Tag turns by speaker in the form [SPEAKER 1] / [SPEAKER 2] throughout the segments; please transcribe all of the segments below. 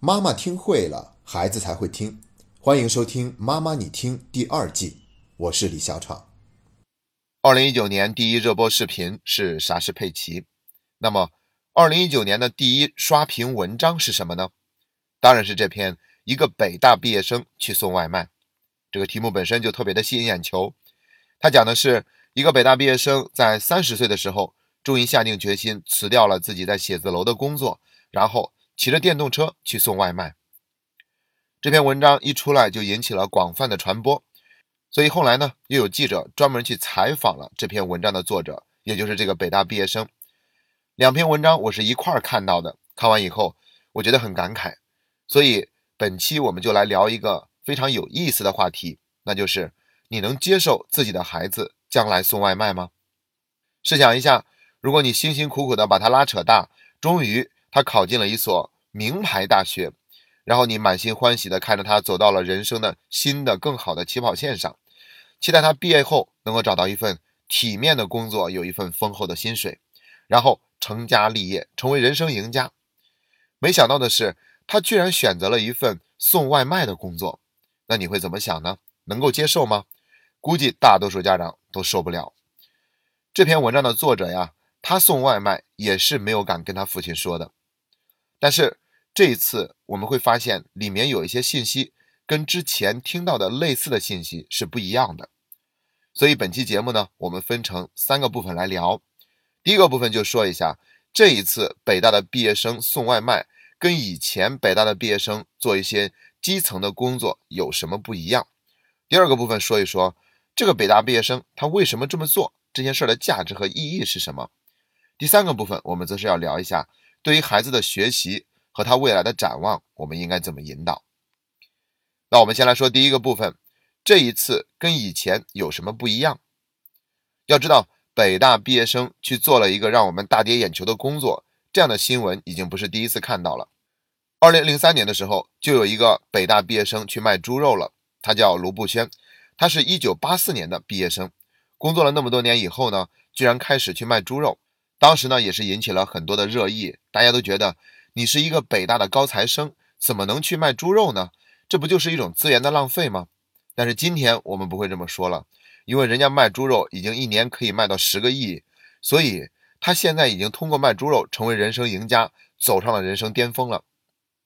[SPEAKER 1] 妈妈听会了，孩子才会听。欢迎收听《妈妈你听》第二季，我是李小闯。
[SPEAKER 2] 二零一九年第一热播视频是《啥是佩奇》，那么二零一九年的第一刷屏文章是什么呢？当然是这篇一个北大毕业生去送外卖。这个题目本身就特别的吸引眼球。他讲的是一个北大毕业生在三十岁的时候，终于下定决心辞掉了自己在写字楼的工作，然后。骑着电动车去送外卖，这篇文章一出来就引起了广泛的传播，所以后来呢，又有记者专门去采访了这篇文章的作者，也就是这个北大毕业生。两篇文章我是一块儿看到的，看完以后我觉得很感慨，所以本期我们就来聊一个非常有意思的话题，那就是你能接受自己的孩子将来送外卖吗？试想一下，如果你辛辛苦苦的把他拉扯大，终于。他考进了一所名牌大学，然后你满心欢喜地看着他走到了人生的新的更好的起跑线上，期待他毕业后能够找到一份体面的工作，有一份丰厚的薪水，然后成家立业，成为人生赢家。没想到的是，他居然选择了一份送外卖的工作，那你会怎么想呢？能够接受吗？估计大多数家长都受不了。这篇文章的作者呀，他送外卖也是没有敢跟他父亲说的。但是这一次我们会发现，里面有一些信息跟之前听到的类似的信息是不一样的。所以本期节目呢，我们分成三个部分来聊。第一个部分就说一下，这一次北大的毕业生送外卖，跟以前北大的毕业生做一些基层的工作有什么不一样。第二个部分说一说，这个北大毕业生他为什么这么做，这件事的价值和意义是什么。第三个部分，我们则是要聊一下。对于孩子的学习和他未来的展望，我们应该怎么引导？那我们先来说第一个部分，这一次跟以前有什么不一样？要知道，北大毕业生去做了一个让我们大跌眼球的工作，这样的新闻已经不是第一次看到了。二零零三年的时候，就有一个北大毕业生去卖猪肉了，他叫卢步轩，他是一九八四年的毕业生，工作了那么多年以后呢，居然开始去卖猪肉。当时呢，也是引起了很多的热议，大家都觉得你是一个北大的高材生，怎么能去卖猪肉呢？这不就是一种资源的浪费吗？但是今天我们不会这么说了，因为人家卖猪肉已经一年可以卖到十个亿，所以他现在已经通过卖猪肉成为人生赢家，走上了人生巅峰了。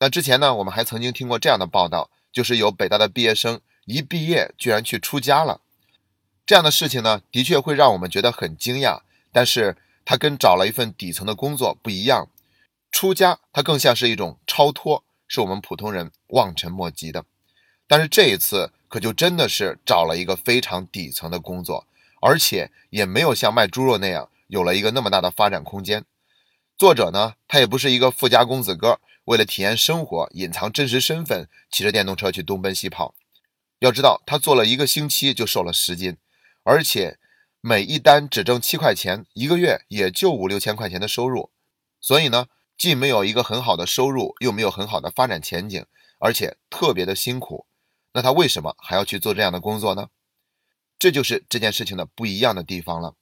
[SPEAKER 2] 那之前呢，我们还曾经听过这样的报道，就是有北大的毕业生一毕业居然去出家了，这样的事情呢，的确会让我们觉得很惊讶，但是。他跟找了一份底层的工作不一样，出家他更像是一种超脱，是我们普通人望尘莫及的。但是这一次可就真的是找了一个非常底层的工作，而且也没有像卖猪肉那样有了一个那么大的发展空间。作者呢，他也不是一个富家公子哥，为了体验生活，隐藏真实身份，骑着电动车去东奔西跑。要知道，他做了一个星期就瘦了十斤，而且。每一单只挣七块钱，一个月也就五六千块钱的收入，所以呢，既没有一个很好的收入，又没有很好的发展前景，而且特别的辛苦。那他为什么还要去做这样的工作呢？这就是这件事情的不一样的地方了。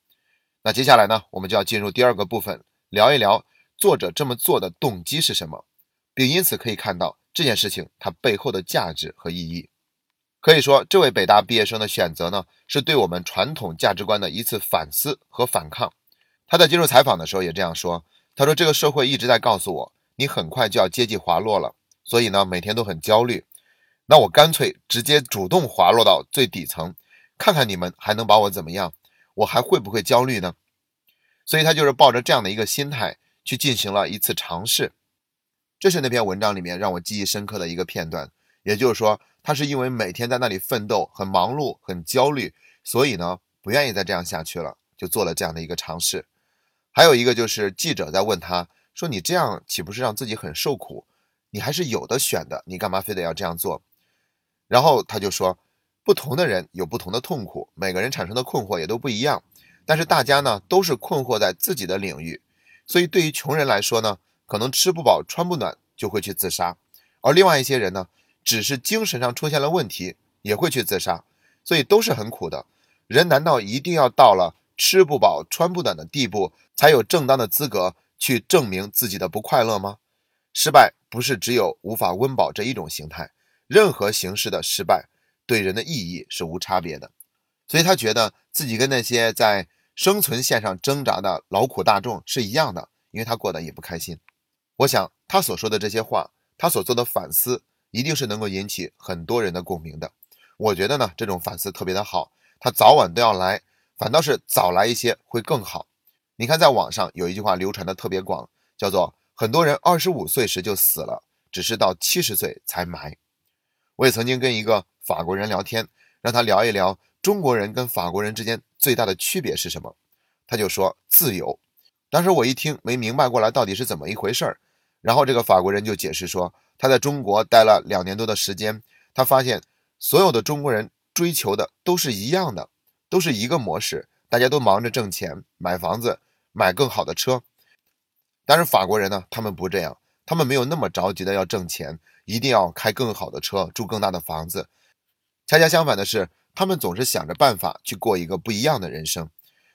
[SPEAKER 2] 那接下来呢，我们就要进入第二个部分，聊一聊作者这么做的动机是什么，并因此可以看到这件事情它背后的价值和意义。可以说，这位北大毕业生的选择呢，是对我们传统价值观的一次反思和反抗。他在接受采访的时候也这样说：“他说，这个社会一直在告诉我，你很快就要阶级滑落了，所以呢，每天都很焦虑。那我干脆直接主动滑落到最底层，看看你们还能把我怎么样？我还会不会焦虑呢？所以他就是抱着这样的一个心态去进行了一次尝试。这是那篇文章里面让我记忆深刻的一个片段。也就是说。”他是因为每天在那里奋斗，很忙碌，很焦虑，所以呢，不愿意再这样下去了，就做了这样的一个尝试。还有一个就是记者在问他说：“你这样岂不是让自己很受苦？你还是有的选的，你干嘛非得要这样做？”然后他就说：“不同的人有不同的痛苦，每个人产生的困惑也都不一样。但是大家呢，都是困惑在自己的领域。所以对于穷人来说呢，可能吃不饱穿不暖就会去自杀，而另外一些人呢？”只是精神上出现了问题，也会去自杀，所以都是很苦的。人难道一定要到了吃不饱穿不暖的地步，才有正当的资格去证明自己的不快乐吗？失败不是只有无法温饱这一种形态，任何形式的失败对人的意义是无差别的。所以他觉得自己跟那些在生存线上挣扎的劳苦大众是一样的，因为他过得也不开心。我想他所说的这些话，他所做的反思，一定是能够引起很多人的共鸣的。我觉得呢，这种反思特别的好，他早晚都要来，反倒是早来一些会更好。你看，在网上有一句话流传的特别广，叫做“很多人二十五岁时就死了，只是到七十岁才埋”。我也曾经跟一个法国人聊天，让他聊一聊中国人跟法国人之间最大的区别是什么，他就说自由。当时我一听没明白过来到底是怎么一回事儿，然后这个法国人就解释说，他在中国待了两年多的时间，他发现所有的中国人追求的都是一样的，都是一个模式，大家都忙着挣钱买房子。买更好的车，但是法国人呢？他们不这样，他们没有那么着急的要挣钱，一定要开更好的车，住更大的房子。恰恰相反的是，他们总是想着办法去过一个不一样的人生，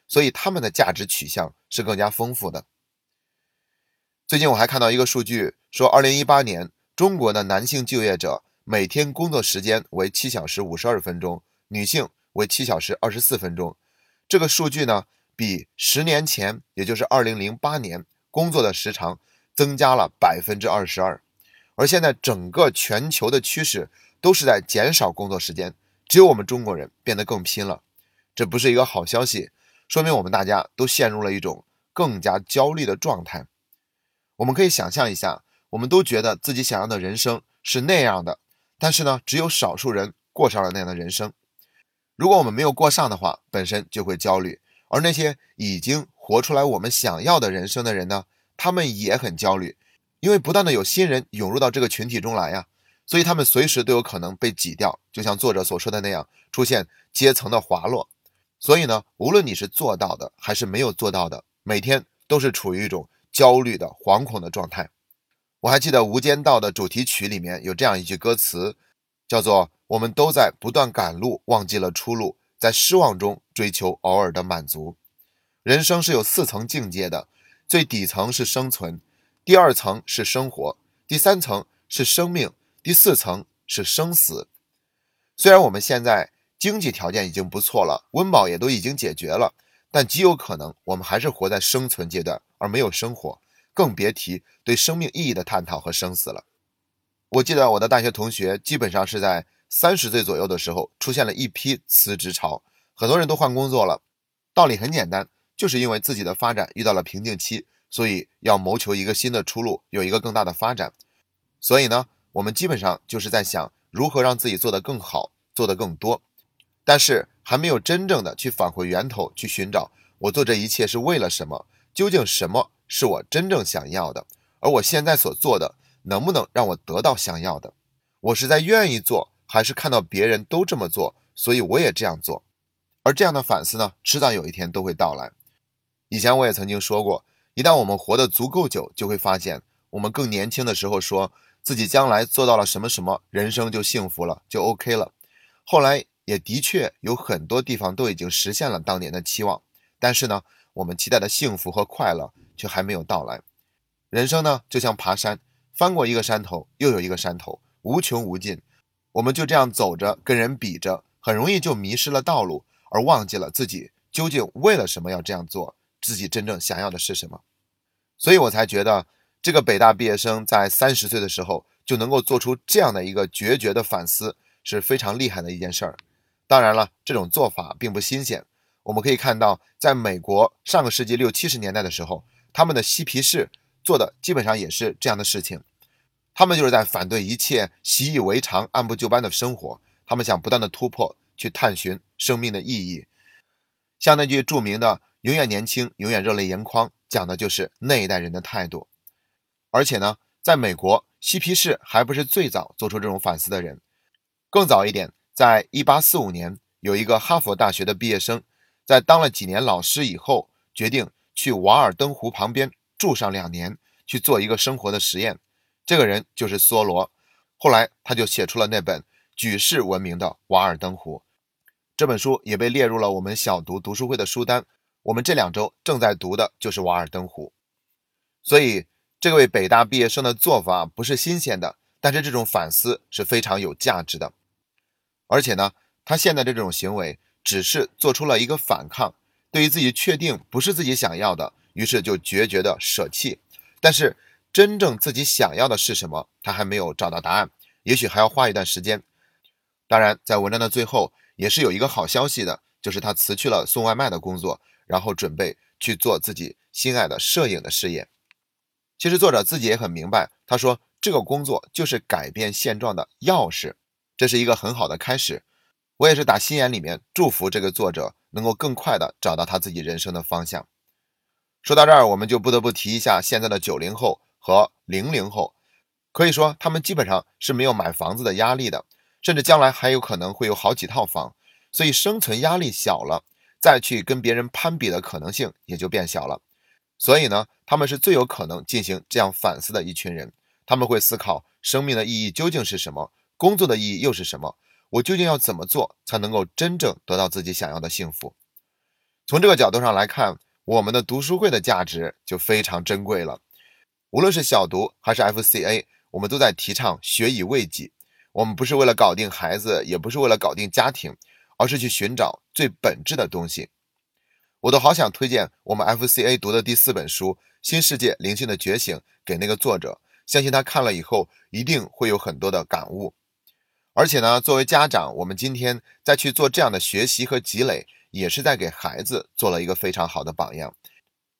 [SPEAKER 2] 所以他们的价值取向是更加丰富的。最近我还看到一个数据，说二零一八年中国的男性就业者每天工作时间为七小时五十二分钟，女性为七小时二十四分钟。这个数据呢？比十年前，也就是二零零八年，工作的时长增加了百分之二十二，而现在整个全球的趋势都是在减少工作时间，只有我们中国人变得更拼了，这不是一个好消息，说明我们大家都陷入了一种更加焦虑的状态。我们可以想象一下，我们都觉得自己想要的人生是那样的，但是呢，只有少数人过上了那样的人生。如果我们没有过上的话，本身就会焦虑。而那些已经活出来我们想要的人生的人呢？他们也很焦虑，因为不断的有新人涌入到这个群体中来呀，所以他们随时都有可能被挤掉，就像作者所说的那样，出现阶层的滑落。所以呢，无论你是做到的还是没有做到的，每天都是处于一种焦虑的、惶恐的状态。我还记得《无间道》的主题曲里面有这样一句歌词，叫做“我们都在不断赶路，忘记了出路”。在失望中追求偶尔的满足，人生是有四层境界的，最底层是生存，第二层是生活，第三层是生命，第四层是生死。虽然我们现在经济条件已经不错了，温饱也都已经解决了，但极有可能我们还是活在生存阶段，而没有生活，更别提对生命意义的探讨和生死了。我记得我的大学同学基本上是在。三十岁左右的时候，出现了一批辞职潮，很多人都换工作了。道理很简单，就是因为自己的发展遇到了瓶颈期，所以要谋求一个新的出路，有一个更大的发展。所以呢，我们基本上就是在想如何让自己做得更好，做得更多，但是还没有真正的去返回源头，去寻找我做这一切是为了什么，究竟什么是我真正想要的，而我现在所做的能不能让我得到想要的？我是在愿意做。还是看到别人都这么做，所以我也这样做。而这样的反思呢，迟早有一天都会到来。以前我也曾经说过，一旦我们活得足够久，就会发现，我们更年轻的时候说自己将来做到了什么什么，人生就幸福了，就 OK 了。后来也的确有很多地方都已经实现了当年的期望，但是呢，我们期待的幸福和快乐却还没有到来。人生呢，就像爬山，翻过一个山头，又有一个山头，无穷无尽。我们就这样走着，跟人比着，很容易就迷失了道路，而忘记了自己究竟为了什么要这样做，自己真正想要的是什么。所以我才觉得，这个北大毕业生在三十岁的时候就能够做出这样的一个决绝的反思，是非常厉害的一件事儿。当然了，这种做法并不新鲜。我们可以看到，在美国上个世纪六七十年代的时候，他们的嬉皮士做的基本上也是这样的事情。他们就是在反对一切习以为常、按部就班的生活。他们想不断的突破，去探寻生命的意义。像那句著名的“永远年轻，永远热泪盈眶”，讲的就是那一代人的态度。而且呢，在美国，嬉皮士还不是最早做出这种反思的人。更早一点，在1845年，有一个哈佛大学的毕业生，在当了几年老师以后，决定去瓦尔登湖旁边住上两年，去做一个生活的实验。这个人就是梭罗，后来他就写出了那本举世闻名的《瓦尔登湖》这本书，也被列入了我们小读读书会的书单。我们这两周正在读的就是《瓦尔登湖》，所以这位北大毕业生的做法不是新鲜的，但是这种反思是非常有价值的。而且呢，他现在这种行为只是做出了一个反抗，对于自己确定不是自己想要的，于是就决绝的舍弃。但是真正自己想要的是什么，他还没有找到答案，也许还要花一段时间。当然，在文章的最后也是有一个好消息的，就是他辞去了送外卖的工作，然后准备去做自己心爱的摄影的事业。其实作者自己也很明白，他说这个工作就是改变现状的钥匙，这是一个很好的开始。我也是打心眼里面祝福这个作者能够更快的找到他自己人生的方向。说到这儿，我们就不得不提一下现在的九零后和零零后，可以说他们基本上是没有买房子的压力的。甚至将来还有可能会有好几套房，所以生存压力小了，再去跟别人攀比的可能性也就变小了。所以呢，他们是最有可能进行这样反思的一群人。他们会思考生命的意义究竟是什么，工作的意义又是什么？我究竟要怎么做才能够真正得到自己想要的幸福？从这个角度上来看，我们的读书会的价值就非常珍贵了。无论是小读还是 FCA，我们都在提倡学以为己。我们不是为了搞定孩子，也不是为了搞定家庭，而是去寻找最本质的东西。我都好想推荐我们 FCA 读的第四本书《新世界灵性的觉醒》给那个作者，相信他看了以后一定会有很多的感悟。而且呢，作为家长，我们今天再去做这样的学习和积累，也是在给孩子做了一个非常好的榜样，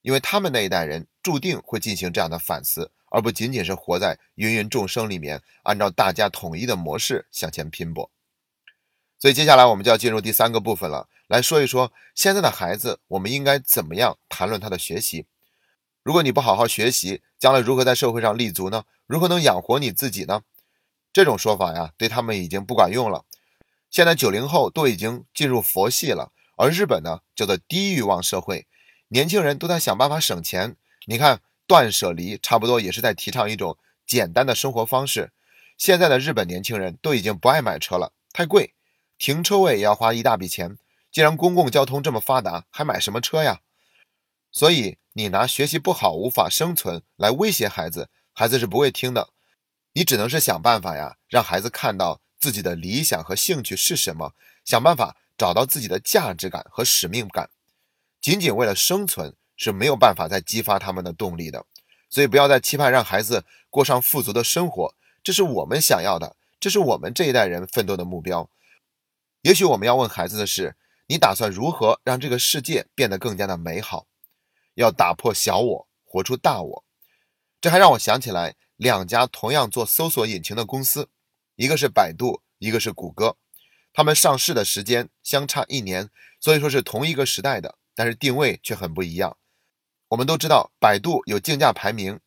[SPEAKER 2] 因为他们那一代人注定会进行这样的反思。而不仅仅是活在芸芸众生里面，按照大家统一的模式向前拼搏。所以接下来我们就要进入第三个部分了，来说一说现在的孩子，我们应该怎么样谈论他的学习。如果你不好好学习，将来如何在社会上立足呢？如何能养活你自己呢？这种说法呀，对他们已经不管用了。现在九零后都已经进入佛系了，而日本呢叫做低欲望社会，年轻人都在想办法省钱。你看。断舍离差不多也是在提倡一种简单的生活方式。现在的日本年轻人都已经不爱买车了，太贵，停车位也要花一大笔钱。既然公共交通这么发达，还买什么车呀？所以你拿学习不好无法生存来威胁孩子，孩子是不会听的。你只能是想办法呀，让孩子看到自己的理想和兴趣是什么，想办法找到自己的价值感和使命感。仅仅为了生存。是没有办法再激发他们的动力的，所以不要再期盼让孩子过上富足的生活，这是我们想要的，这是我们这一代人奋斗的目标。也许我们要问孩子的是：你打算如何让这个世界变得更加的美好？要打破小我，活出大我。这还让我想起来两家同样做搜索引擎的公司，一个是百度，一个是谷歌，他们上市的时间相差一年，所以说是同一个时代的，但是定位却很不一样。我们都知道，百度有竞价排名，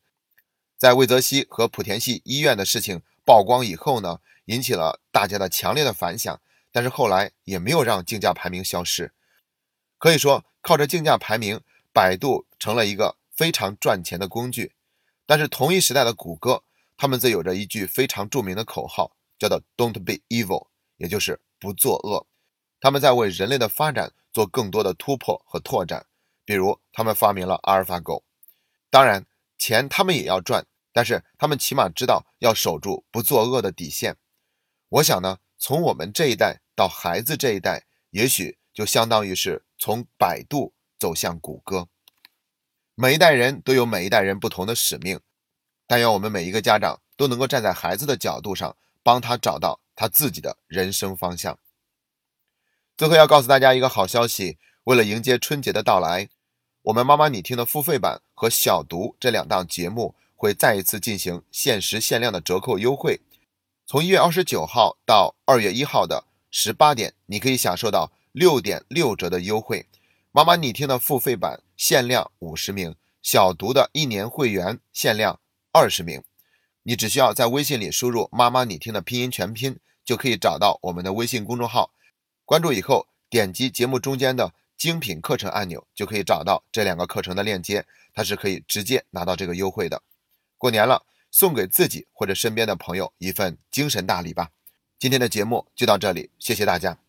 [SPEAKER 2] 在魏则西和莆田系医院的事情曝光以后呢，引起了大家的强烈的反响。但是后来也没有让竞价排名消失，可以说靠着竞价排名，百度成了一个非常赚钱的工具。但是同一时代的谷歌，他们则有着一句非常著名的口号，叫做 “Don't be evil”，也就是不作恶。他们在为人类的发展做更多的突破和拓展。比如，他们发明了阿尔法狗，当然钱他们也要赚，但是他们起码知道要守住不作恶的底线。我想呢，从我们这一代到孩子这一代，也许就相当于是从百度走向谷歌。每一代人都有每一代人不同的使命，但愿我们每一个家长都能够站在孩子的角度上，帮他找到他自己的人生方向。最后要告诉大家一个好消息，为了迎接春节的到来。我们妈妈你听的付费版和小读这两档节目会再一次进行限时限量的折扣优惠，从一月二十九号到二月一号的十八点，你可以享受到六点六折的优惠。妈妈你听的付费版限量五十名，小读的一年会员限量二十名。你只需要在微信里输入“妈妈你听”的拼音全拼，就可以找到我们的微信公众号，关注以后点击节目中间的。精品课程按钮就可以找到这两个课程的链接，它是可以直接拿到这个优惠的。过年了，送给自己或者身边的朋友一份精神大礼吧。今天的节目就到这里，谢谢大家。